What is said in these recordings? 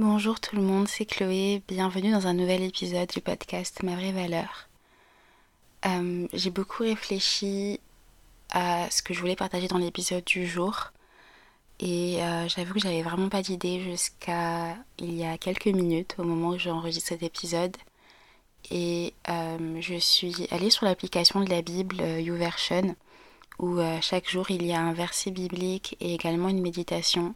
Bonjour tout le monde, c'est Chloé, bienvenue dans un nouvel épisode du podcast Ma vraie valeur. Euh, j'ai beaucoup réfléchi à ce que je voulais partager dans l'épisode du jour et euh, j'avoue que j'avais vraiment pas d'idée jusqu'à il y a quelques minutes au moment où j'enregistre cet épisode et euh, je suis allée sur l'application de la Bible YouVersion où chaque jour il y a un verset biblique et également une méditation.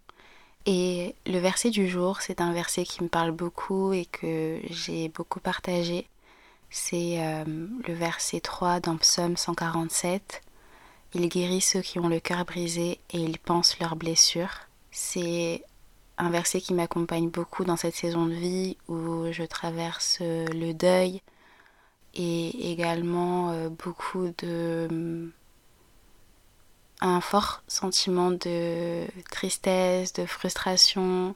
Et le verset du jour, c'est un verset qui me parle beaucoup et que j'ai beaucoup partagé. C'est euh, le verset 3 dans Psaume 147. Il guérit ceux qui ont le cœur brisé et il pense leurs blessures. C'est un verset qui m'accompagne beaucoup dans cette saison de vie où je traverse le deuil et également euh, beaucoup de un fort sentiment de tristesse, de frustration.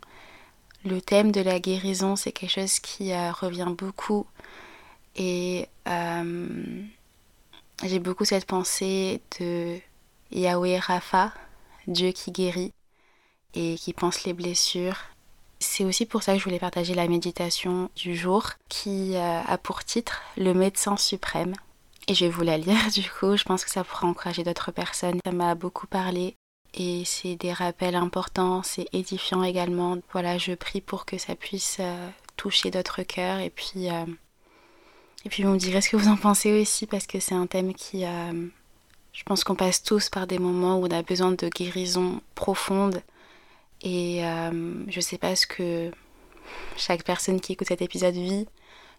Le thème de la guérison, c'est quelque chose qui euh, revient beaucoup. Et euh, j'ai beaucoup cette pensée de Yahweh Rapha, Dieu qui guérit et qui pense les blessures. C'est aussi pour ça que je voulais partager la méditation du jour qui euh, a pour titre Le médecin suprême. Et je vais vous la lire du coup, je pense que ça pourra encourager d'autres personnes. Ça m'a beaucoup parlé. Et c'est des rappels importants, c'est édifiant également. Voilà, je prie pour que ça puisse euh, toucher d'autres cœurs. Et puis euh, et puis vous me direz ce que vous en pensez aussi parce que c'est un thème qui euh, je pense qu'on passe tous par des moments où on a besoin de guérison profonde et je sais pas ce que chaque personne qui écoute cet épisode vit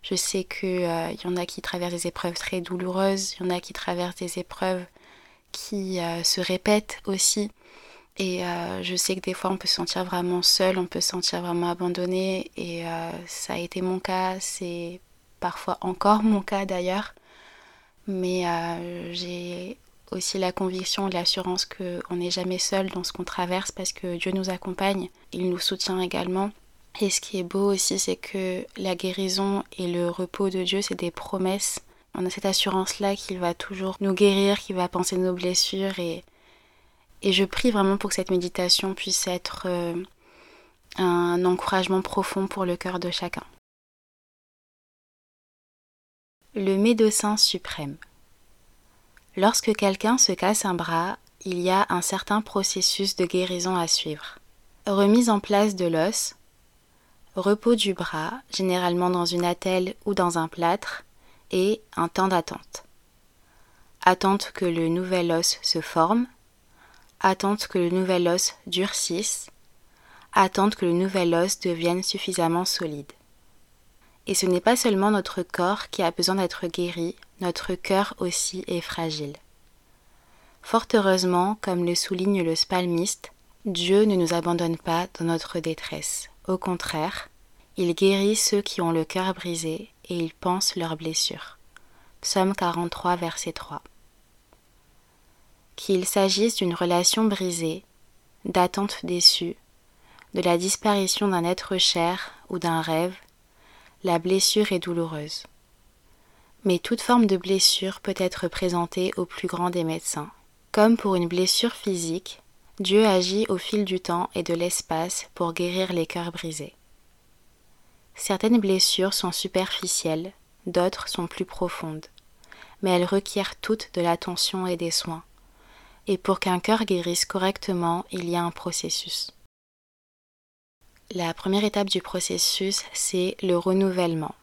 je sais qu'il euh, y en a qui traversent des épreuves très douloureuses, il y en a qui traversent des épreuves qui euh, se répètent aussi. Et euh, je sais que des fois on peut se sentir vraiment seul, on peut se sentir vraiment abandonné. Et ça a été mon cas, c'est parfois encore mon cas d'ailleurs. Mais j'ai aussi la conviction et l'assurance qu'on n'est jamais seul dans ce qu'on traverse parce que Dieu nous accompagne, il nous soutient également. Et ce qui est beau aussi, c'est que la guérison et le repos de Dieu, c'est des promesses. On a cette assurance-là qu'il va toujours nous guérir, qu'il va penser nos blessures. Et, et je prie vraiment pour que cette méditation puisse être euh, un encouragement profond pour le cœur de chacun. Le médecin suprême. Lorsque quelqu'un se casse un bras, il y a un certain processus de guérison à suivre. Remise en place de l'os, repos du bras, généralement dans une attelle ou dans un plâtre, et un temps d'attente. Attente que le nouvel os se forme, attente que le nouvel os durcisse, attente que le nouvel os devienne suffisamment solide. Et ce n'est pas seulement notre corps qui a besoin d'être guéri, notre cœur aussi est fragile. Fort heureusement, comme le souligne le spalmiste, Dieu ne nous abandonne pas dans notre détresse. Au contraire, il guérit ceux qui ont le cœur brisé et il pense leurs blessures. Psaume 43, verset 3. Qu'il s'agisse d'une relation brisée, d'attente déçue, de la disparition d'un être cher ou d'un rêve, la blessure est douloureuse. Mais toute forme de blessure peut être présentée au plus grand des médecins. Comme pour une blessure physique, Dieu agit au fil du temps et de l'espace pour guérir les cœurs brisés. Certaines blessures sont superficielles, d'autres sont plus profondes, mais elles requièrent toutes de l'attention et des soins. Et pour qu'un cœur guérisse correctement, il y a un processus. La première étape du processus, c'est le renouvellement.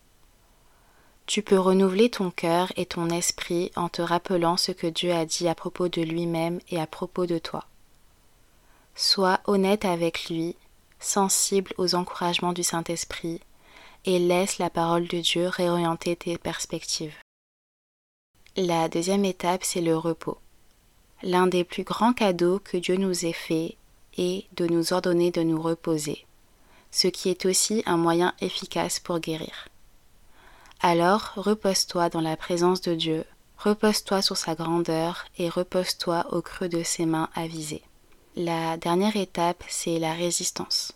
Tu peux renouveler ton cœur et ton esprit en te rappelant ce que Dieu a dit à propos de lui-même et à propos de toi. Sois honnête avec lui, sensible aux encouragements du Saint-Esprit, et laisse la parole de Dieu réorienter tes perspectives. La deuxième étape, c'est le repos. L'un des plus grands cadeaux que Dieu nous ait fait est de nous ordonner de nous reposer, ce qui est aussi un moyen efficace pour guérir. Alors repose-toi dans la présence de Dieu, repose-toi sur sa grandeur et repose-toi au creux de ses mains avisées. La dernière étape, c'est la résistance.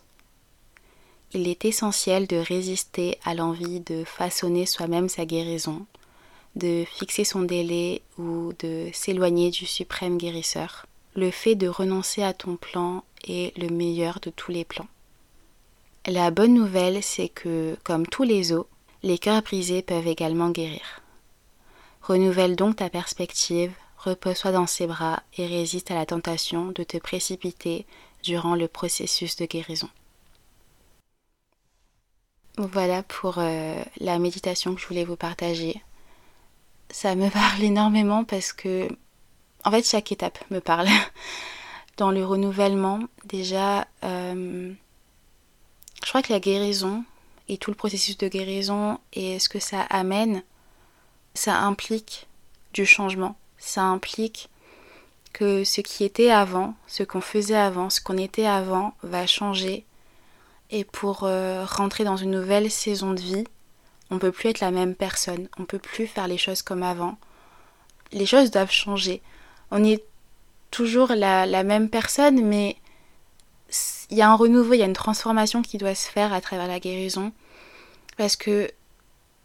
Il est essentiel de résister à l'envie de façonner soi-même sa guérison, de fixer son délai ou de s'éloigner du suprême guérisseur. Le fait de renoncer à ton plan est le meilleur de tous les plans. La bonne nouvelle, c'est que, comme tous les os, les cœurs brisés peuvent également guérir. Renouvelle donc ta perspective, repose-toi dans ses bras et résiste à la tentation de te précipiter durant le processus de guérison. Voilà pour euh, la méditation que je voulais vous partager. Ça me parle énormément parce que, en fait, chaque étape me parle. Dans le renouvellement, déjà, euh, je crois que la guérison et tout le processus de guérison et ce que ça amène, ça implique du changement. Ça implique que ce qui était avant, ce qu'on faisait avant, ce qu'on était avant va changer. Et pour euh, rentrer dans une nouvelle saison de vie, on peut plus être la même personne, on peut plus faire les choses comme avant. Les choses doivent changer. On est toujours la, la même personne, mais il y a un renouveau, il y a une transformation qui doit se faire à travers la guérison. Parce que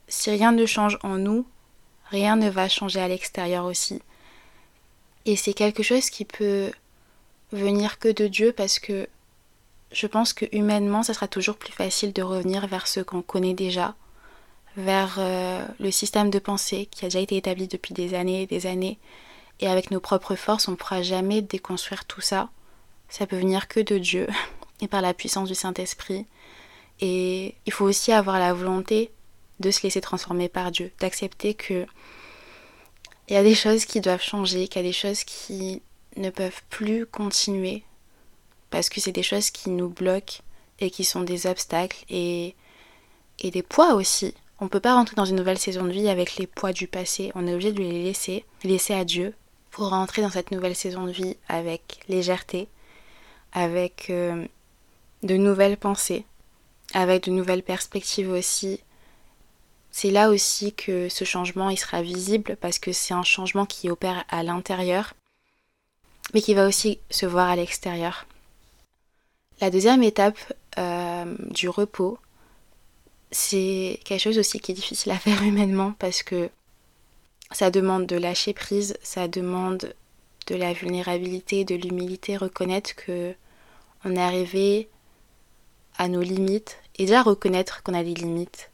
si rien ne change en nous, rien ne va changer à l'extérieur aussi. Et c'est quelque chose qui peut venir que de Dieu parce que je pense que humainement, ça sera toujours plus facile de revenir vers ce qu'on connaît déjà, vers euh, le système de pensée qui a déjà été établi depuis des années et des années. Et avec nos propres forces, on ne pourra jamais déconstruire tout ça. Ça peut venir que de Dieu et par la puissance du Saint-Esprit. Et il faut aussi avoir la volonté de se laisser transformer par Dieu, d'accepter que il y a des choses qui doivent changer, qu'il y a des choses qui ne peuvent plus continuer parce que c'est des choses qui nous bloquent et qui sont des obstacles et, des poids aussi. On ne peut pas rentrer dans une nouvelle saison de vie avec les poids du passé, on est obligé de les laisser, laisser à Dieu pour rentrer dans cette nouvelle saison de vie avec légèreté, avec euh, de nouvelles pensées, avec de nouvelles perspectives aussi c'est là aussi que ce changement sera visible parce que c'est un changement qui opère à l'intérieur mais qui va aussi se voir à l'extérieur. La deuxième étape euh, du repos, c'est quelque chose aussi qui est difficile à faire humainement parce que ça demande de lâcher prise, ça demande de la vulnérabilité, de l'humilité, reconnaître que on est arrivé à nos limites et déjà reconnaître qu'on a des limites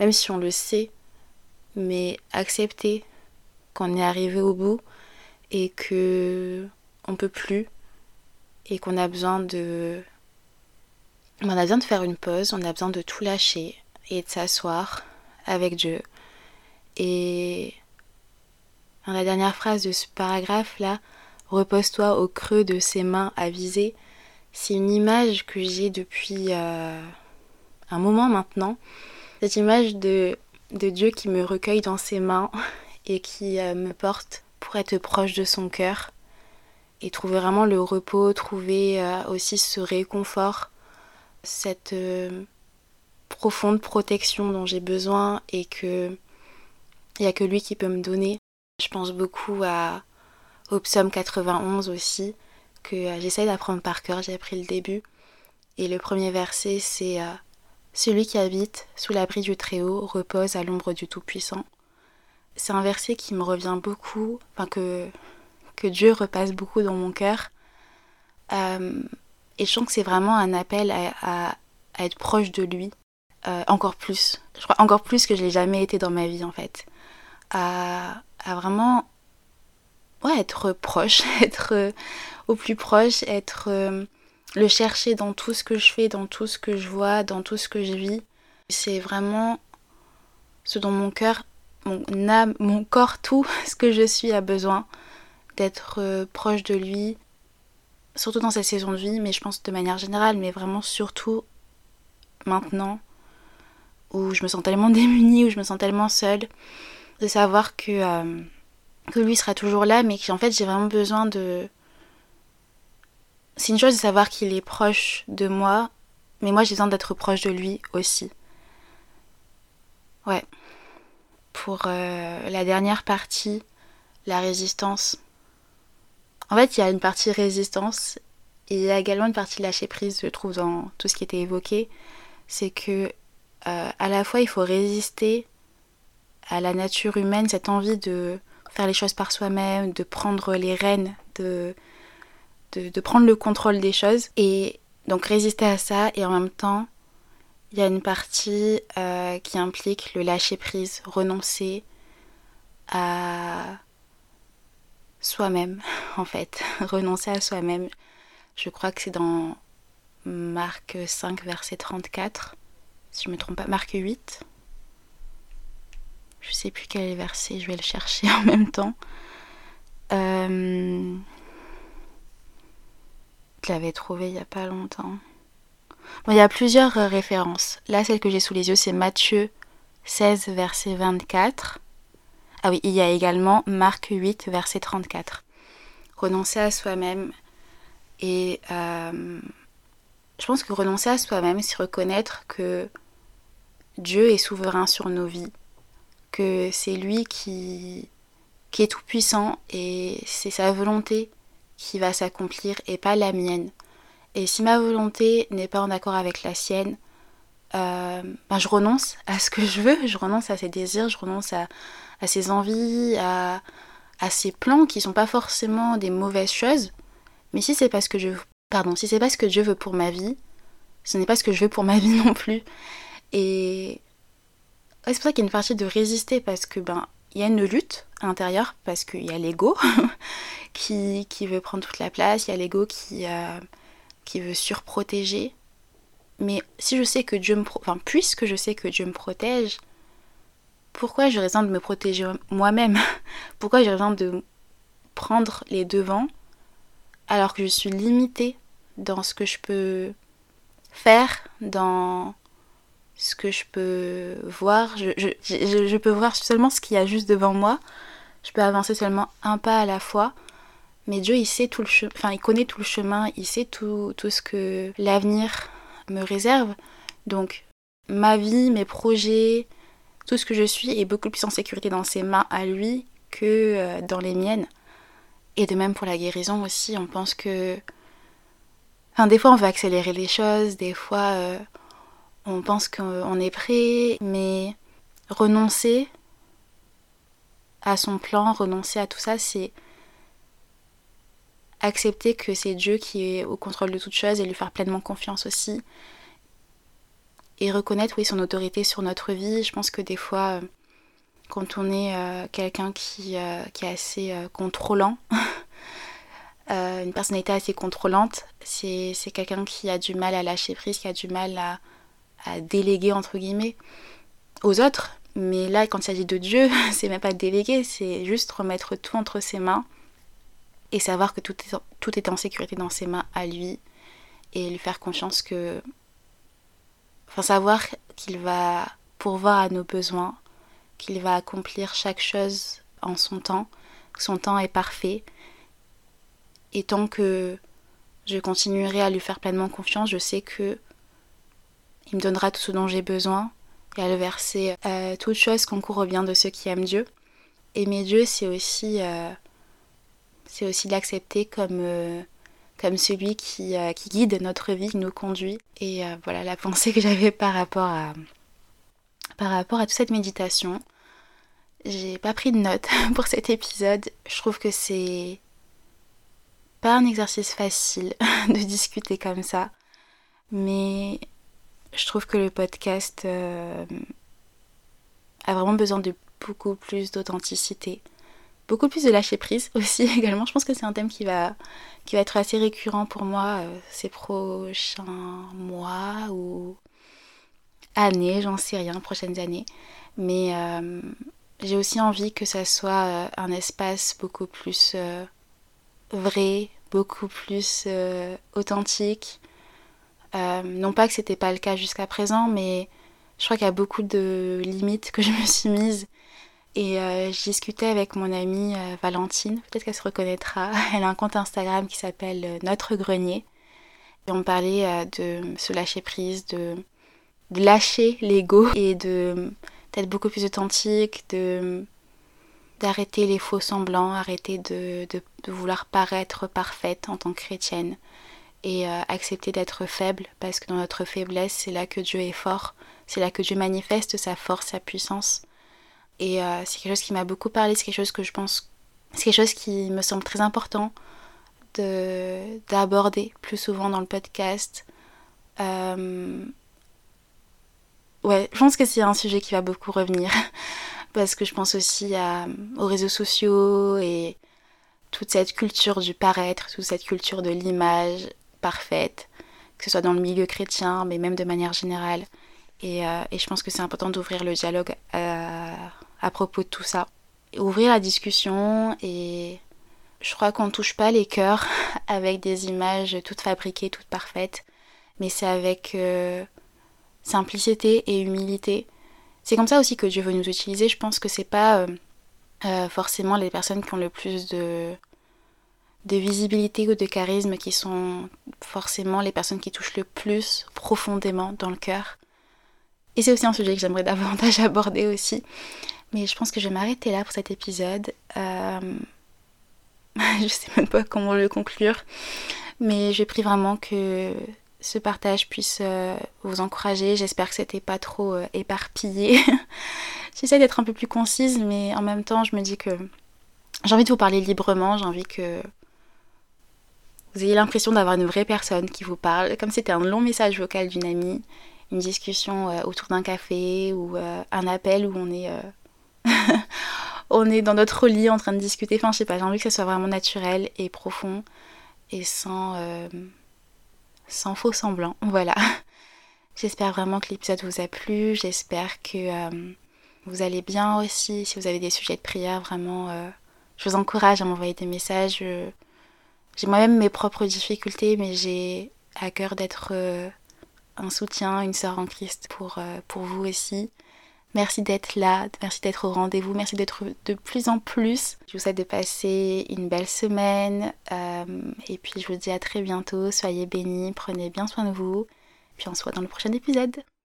même si on le sait, mais accepter qu'on est arrivé au bout et que on peut plus et qu'on a besoin de on a besoin de faire une pause, on a besoin de tout lâcher et de s'asseoir avec Dieu. Et dans la dernière phrase de ce paragraphe là, repose-toi au creux de ses mains avisées. C'est une image que j'ai depuis euh, un moment maintenant cette image de, Dieu qui me recueille dans ses mains et qui euh, me porte pour être proche de son cœur et trouver vraiment le repos, trouver euh, aussi ce réconfort, cette euh, profonde protection dont j'ai besoin et que il n'y a que lui qui peut me donner. Je pense beaucoup au psaume 91 aussi, que j'essaye d'apprendre par cœur, j'ai appris le début. Et le premier verset, c'est celui qui habite sous l'abri du Très-Haut repose à l'ombre du Tout-Puissant. C'est un verset qui me revient beaucoup, enfin que, Dieu repasse beaucoup dans mon cœur. Euh, et je sens que c'est vraiment un appel à, être proche de lui, euh, encore plus. Je crois encore plus que je l'ai jamais été dans ma vie en fait. À, à vraiment être proche, être euh, au plus proche, être le chercher dans tout ce que je fais, dans tout ce que je vois, dans tout ce que je vis. C'est vraiment ce dont mon cœur, mon âme, mon corps, tout ce que je suis a besoin d'être euh, proche de lui, surtout dans cette saison de vie, mais je pense de manière générale, mais vraiment surtout maintenant où je me sens tellement démunie, où je me sens tellement seule, de savoir que, euh, que lui sera toujours là, mais qu'en fait j'ai vraiment besoin de, c'est une chose de savoir qu'il est proche de moi, mais moi j'ai besoin d'être proche de lui aussi. Ouais. Pour euh, la dernière partie, la résistance. En fait, il y a une partie résistance et il y a également une partie lâcher prise, je trouve, dans tout ce qui était évoqué. C'est que euh, à la fois il faut résister à la nature humaine, cette envie de faire les choses par soi-même, de prendre les rênes, de de, prendre le contrôle des choses et donc résister à ça et en même temps Il y a une partie euh, qui implique le lâcher prise, renoncer à soi-même, en fait, renoncer à soi-même. Je crois que c'est dans Marc 5, verset 34, si je ne me trompe pas, Marc 8. Je sais plus quel est verset, je vais le chercher en même temps. Euh, je l'avais trouvé il n'y a pas longtemps. Bon, il y a plusieurs euh, références. Là, celle que j'ai sous les yeux, c'est Matthieu 16, verset 24. Ah oui, il y a également Marc 8, verset 34. Renoncer à soi-même. Et euh, je pense que renoncer à soi-même, c'est reconnaître que Dieu est souverain sur nos vies, que c'est lui qui, qui est tout puissant et c'est sa volonté qui va s'accomplir et pas la mienne. Et si ma volonté n'est pas en accord avec la sienne, euh, ben je renonce à ce que je veux, je renonce à ses désirs, je renonce à, à ses envies, à, à ses plans qui sont pas forcément des mauvaises choses. Mais si c'est pas ce que je pardon, si c'est pas ce que Dieu veut pour ma vie, ce n'est pas ce que je veux pour ma vie non plus. Et c'est pour ça qu'il y a une partie de résister parce que ben il y a une lutte à l'intérieur parce qu'il y a l'ego qui, veut prendre toute la place, il y a l'ego qui, euh, qui veut surprotéger. Mais si je sais que Dieu me... Enfin, puisque je sais que Dieu me protège, pourquoi j'aurais besoin de me protéger moi-même? Pourquoi j'aurais besoin de prendre les devants alors que je suis limitée dans ce que je peux faire, dans ce que je peux voir? Je, peux voir seulement ce qu'il y a juste devant moi. Je peux avancer seulement un pas à la fois. Mais Dieu, il sait tout le chemin, enfin, il connaît tout le chemin, il sait tout, tout ce que l'avenir me réserve. Donc, ma vie, mes projets, tout ce que je suis est beaucoup plus en sécurité dans ses mains à lui que euh, dans les miennes. Et de même pour la guérison aussi, on pense que. Enfin, des fois, on veut accélérer les choses, des fois, euh, on pense qu'on est prêt, mais renoncer à son plan, renoncer à tout ça, c'est accepter que c'est Dieu qui est au contrôle de toutes choses et lui faire pleinement confiance aussi. Et reconnaître, oui, son autorité sur notre vie. Je pense que des fois, quand on est euh, quelqu'un qui, euh, qui, est assez euh, contrôlant, une personnalité assez contrôlante, c'est quelqu'un qui a du mal à lâcher prise, qui a du mal à, à déléguer entre guillemets aux autres. Mais là, quand il s'agit de Dieu, c'est même pas déléguer, c'est juste remettre tout entre ses mains et savoir que tout est, tout est en sécurité dans ses mains à lui et lui faire confiance que. Enfin, savoir qu'il va pourvoir à nos besoins, qu'il va accomplir chaque chose en son temps, que son temps est parfait. Et tant que je continuerai à lui faire pleinement confiance, je sais que il me donnera tout ce dont j'ai besoin. Il y a le verset euh, Toute chose concourt au bien de ceux qui aiment Dieu. Aimer Dieu, c'est aussi, euh, c'est aussi l'accepter comme, euh, celui qui, euh, qui, guide notre vie, qui nous conduit. Et euh, voilà la pensée que j'avais par rapport à, par rapport à toute cette méditation. J'ai pas pris de notes pour cet épisode. Je trouve que c'est pas un exercice facile de discuter comme ça. Mais je trouve que le podcast a vraiment besoin de beaucoup plus d'authenticité. Beaucoup plus de lâcher prise aussi également. Je pense que c'est un thème qui va, être assez récurrent pour moi euh, ces prochains mois ou années, j'en sais rien, prochaines années. Mais euh, j'ai aussi envie que ça soit euh, un espace beaucoup plus vrai, beaucoup plus authentique, non pas que c'était pas le cas jusqu'à présent, mais je crois qu'il y a beaucoup de limites que je me suis mise. Et euh, je discutais avec mon amie euh, Valentine, peut-être qu'elle se reconnaîtra. Elle a un compte Instagram qui s'appelle euh, Notre Grenier. Et on parlait de se lâcher prise, de, lâcher l'ego et d'être beaucoup plus authentique, d'arrêter les faux semblants, arrêter de, vouloir paraître parfaite en tant que chrétienne et accepter d'être faible parce que dans notre faiblesse, c'est là que Dieu est fort, c'est là que Dieu manifeste sa force, sa puissance. Et euh, c'est quelque chose qui m'a beaucoup parlé, c'est quelque chose que je pense, c'est quelque chose qui me semble très important de d'aborder plus souvent dans le podcast. Euh, ouais, je pense que c'est un sujet qui va beaucoup revenir. Parce que je pense aussi aux réseaux sociaux et toute cette culture du paraître, toute cette culture de l'image parfaite, que ce soit dans le milieu chrétien, mais même de manière générale. Et, euh, je pense que c'est important d'ouvrir le dialogue à, à, propos de tout ça. Ouvrir la discussion et je crois qu'on ne touche pas les cœurs avec des images toutes fabriquées, toutes parfaites, mais c'est avec euh, simplicité et humilité. C'est comme ça aussi que Dieu veut nous utiliser. Je pense que c'est pas euh, forcément les personnes qui ont le plus de, de visibilité ou de charisme qui sont forcément les personnes qui touchent le plus profondément dans le cœur. Et c'est aussi un sujet que j'aimerais davantage aborder aussi. Mais je pense que je vais m'arrêter là pour cet épisode. Euh... je sais même pas comment le conclure. Mais je prie vraiment que ce partage puisse euh, vous encourager. J'espère que c'était pas trop euh, éparpillé. J'essaie d'être un peu plus concise, mais en même temps, je me dis que j'ai envie de vous parler librement. J'ai envie que vous ayez l'impression d'avoir une vraie personne qui vous parle, comme c'était un long message vocal d'une amie, une discussion euh, autour d'un café ou un appel où on est, on est dans notre lit en train de discuter. Enfin, je sais pas, j'ai envie que ça soit vraiment naturel et profond et sans, sans faux semblant. Voilà. J'espère vraiment que l'épisode vous a plu. J'espère que vous allez bien aussi. Si vous avez des sujets de prière, vraiment, je vous encourage à m'envoyer des messages. J'ai moi-même mes propres difficultés, mais j'ai à cœur d'être euh, un soutien, une sœur en Christ euh, pour vous aussi. Merci d'être là, merci d'être au rendez-vous, merci d'être de plus en plus. Je vous souhaite de passer une belle semaine euh, et puis je vous dis à très bientôt. Soyez bénis, prenez bien soin de vous. Puis on se voit dans le prochain épisode.